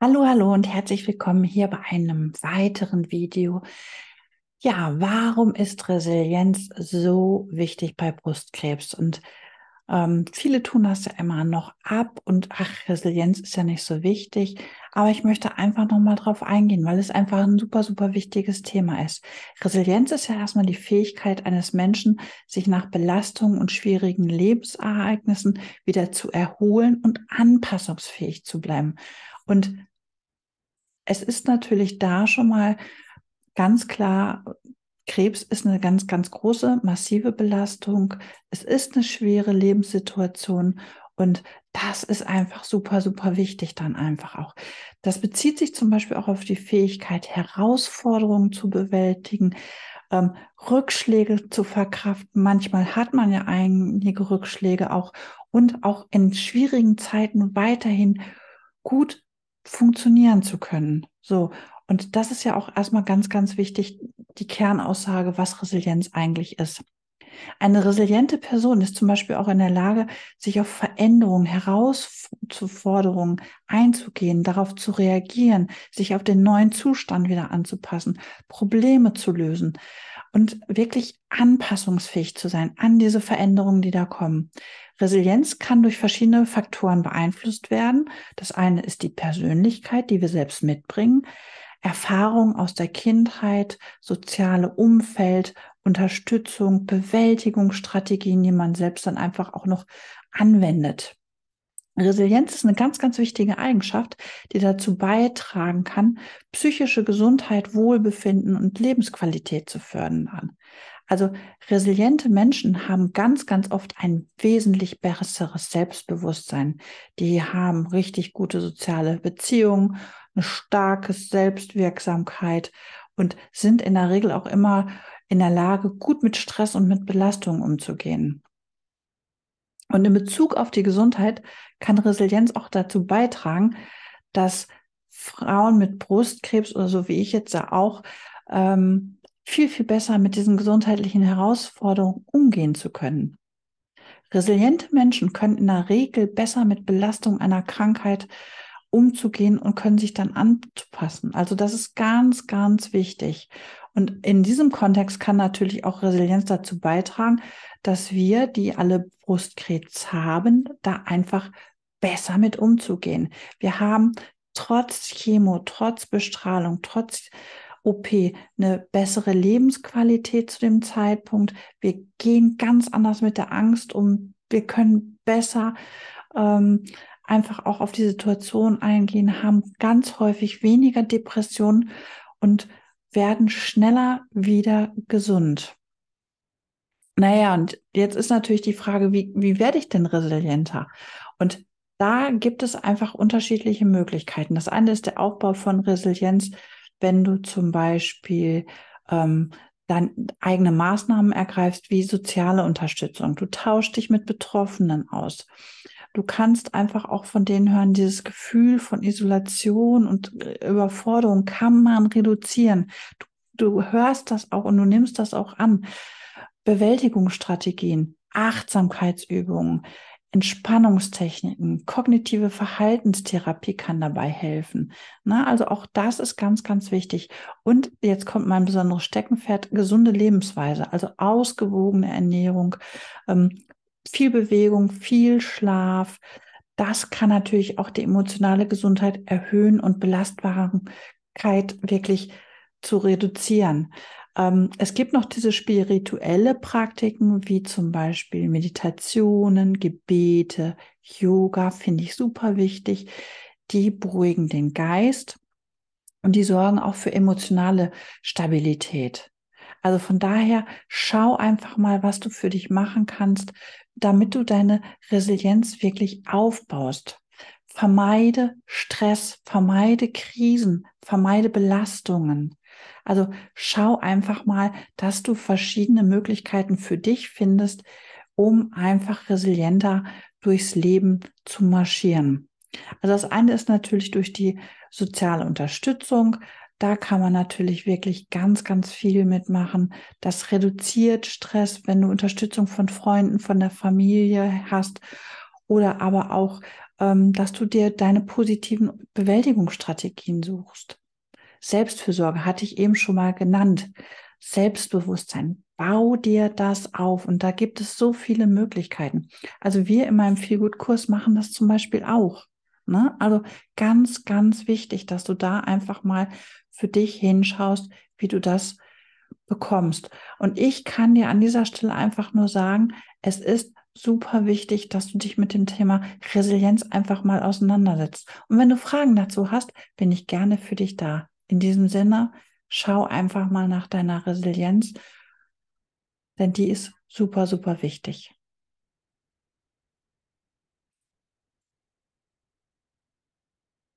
Hallo, hallo und herzlich willkommen hier bei einem weiteren Video. Ja, warum ist Resilienz so wichtig bei Brustkrebs? Und ähm, viele tun das ja immer noch ab und ach, Resilienz ist ja nicht so wichtig. Aber ich möchte einfach nochmal drauf eingehen, weil es einfach ein super, super wichtiges Thema ist. Resilienz ist ja erstmal die Fähigkeit eines Menschen, sich nach Belastungen und schwierigen Lebensereignissen wieder zu erholen und anpassungsfähig zu bleiben. Und es ist natürlich da schon mal ganz klar, Krebs ist eine ganz, ganz große, massive Belastung. Es ist eine schwere Lebenssituation und das ist einfach super, super wichtig dann einfach auch. Das bezieht sich zum Beispiel auch auf die Fähigkeit, Herausforderungen zu bewältigen, ähm, Rückschläge zu verkraften. Manchmal hat man ja einige Rückschläge auch und auch in schwierigen Zeiten weiterhin gut funktionieren zu können. So. Und das ist ja auch erstmal ganz, ganz wichtig, die Kernaussage, was Resilienz eigentlich ist. Eine resiliente Person ist zum Beispiel auch in der Lage, sich auf Veränderungen, Herausforderungen einzugehen, darauf zu reagieren, sich auf den neuen Zustand wieder anzupassen, Probleme zu lösen und wirklich anpassungsfähig zu sein an diese Veränderungen, die da kommen. Resilienz kann durch verschiedene Faktoren beeinflusst werden. Das eine ist die Persönlichkeit, die wir selbst mitbringen, Erfahrung aus der Kindheit, soziale Umfeld, Unterstützung, Bewältigungsstrategien, die man selbst dann einfach auch noch anwendet. Resilienz ist eine ganz, ganz wichtige Eigenschaft, die dazu beitragen kann, psychische Gesundheit, Wohlbefinden und Lebensqualität zu fördern. Also resiliente Menschen haben ganz, ganz oft ein wesentlich besseres Selbstbewusstsein. Die haben richtig gute soziale Beziehungen, eine starke Selbstwirksamkeit und sind in der Regel auch immer in der Lage, gut mit Stress und mit Belastungen umzugehen. Und in Bezug auf die Gesundheit kann Resilienz auch dazu beitragen, dass Frauen mit Brustkrebs oder so wie ich jetzt auch ähm, viel, viel besser mit diesen gesundheitlichen Herausforderungen umgehen zu können. Resiliente Menschen können in der Regel besser mit Belastung einer Krankheit umzugehen und können sich dann anpassen. Also das ist ganz, ganz wichtig. Und in diesem Kontext kann natürlich auch Resilienz dazu beitragen, dass wir, die alle Brustkrebs haben, da einfach besser mit umzugehen. Wir haben trotz Chemo, trotz Bestrahlung, trotz OP eine bessere Lebensqualität zu dem Zeitpunkt. Wir gehen ganz anders mit der Angst um. Wir können besser ähm, einfach auch auf die Situation eingehen, haben ganz häufig weniger Depressionen und werden schneller wieder gesund. Naja, und jetzt ist natürlich die Frage, wie, wie werde ich denn resilienter? Und da gibt es einfach unterschiedliche Möglichkeiten. Das eine ist der Aufbau von Resilienz, wenn du zum Beispiel ähm, dann eigene Maßnahmen ergreifst, wie soziale Unterstützung. Du tauschst dich mit Betroffenen aus. Du kannst einfach auch von denen hören, dieses Gefühl von Isolation und äh, Überforderung kann man reduzieren. Du, du hörst das auch und du nimmst das auch an. Bewältigungsstrategien, Achtsamkeitsübungen, Entspannungstechniken, kognitive Verhaltenstherapie kann dabei helfen. Na, also auch das ist ganz, ganz wichtig. Und jetzt kommt mein besonderes Steckenpferd, gesunde Lebensweise, also ausgewogene Ernährung, ähm, viel Bewegung, viel Schlaf. Das kann natürlich auch die emotionale Gesundheit erhöhen und Belastbarkeit wirklich zu reduzieren. Ähm, es gibt noch diese spirituelle Praktiken, wie zum Beispiel Meditationen, Gebete, Yoga, finde ich super wichtig. Die beruhigen den Geist und die sorgen auch für emotionale Stabilität. Also von daher schau einfach mal, was du für dich machen kannst, damit du deine Resilienz wirklich aufbaust. Vermeide Stress, vermeide Krisen, vermeide Belastungen. Also schau einfach mal, dass du verschiedene Möglichkeiten für dich findest, um einfach resilienter durchs Leben zu marschieren. Also das eine ist natürlich durch die soziale Unterstützung. Da kann man natürlich wirklich ganz, ganz viel mitmachen. Das reduziert Stress, wenn du Unterstützung von Freunden, von der Familie hast oder aber auch ähm, dass du dir deine positiven Bewältigungsstrategien suchst. Selbstfürsorge hatte ich eben schon mal genannt. Selbstbewusstsein. Bau dir das auf. Und da gibt es so viele Möglichkeiten. Also wir in meinem Feelgood-Kurs machen das zum Beispiel auch. Ne? Also ganz, ganz wichtig, dass du da einfach mal für dich hinschaust, wie du das bekommst. Und ich kann dir an dieser Stelle einfach nur sagen, es ist super wichtig, dass du dich mit dem Thema Resilienz einfach mal auseinandersetzt. Und wenn du Fragen dazu hast, bin ich gerne für dich da. In diesem Sinne, schau einfach mal nach deiner Resilienz, denn die ist super, super wichtig.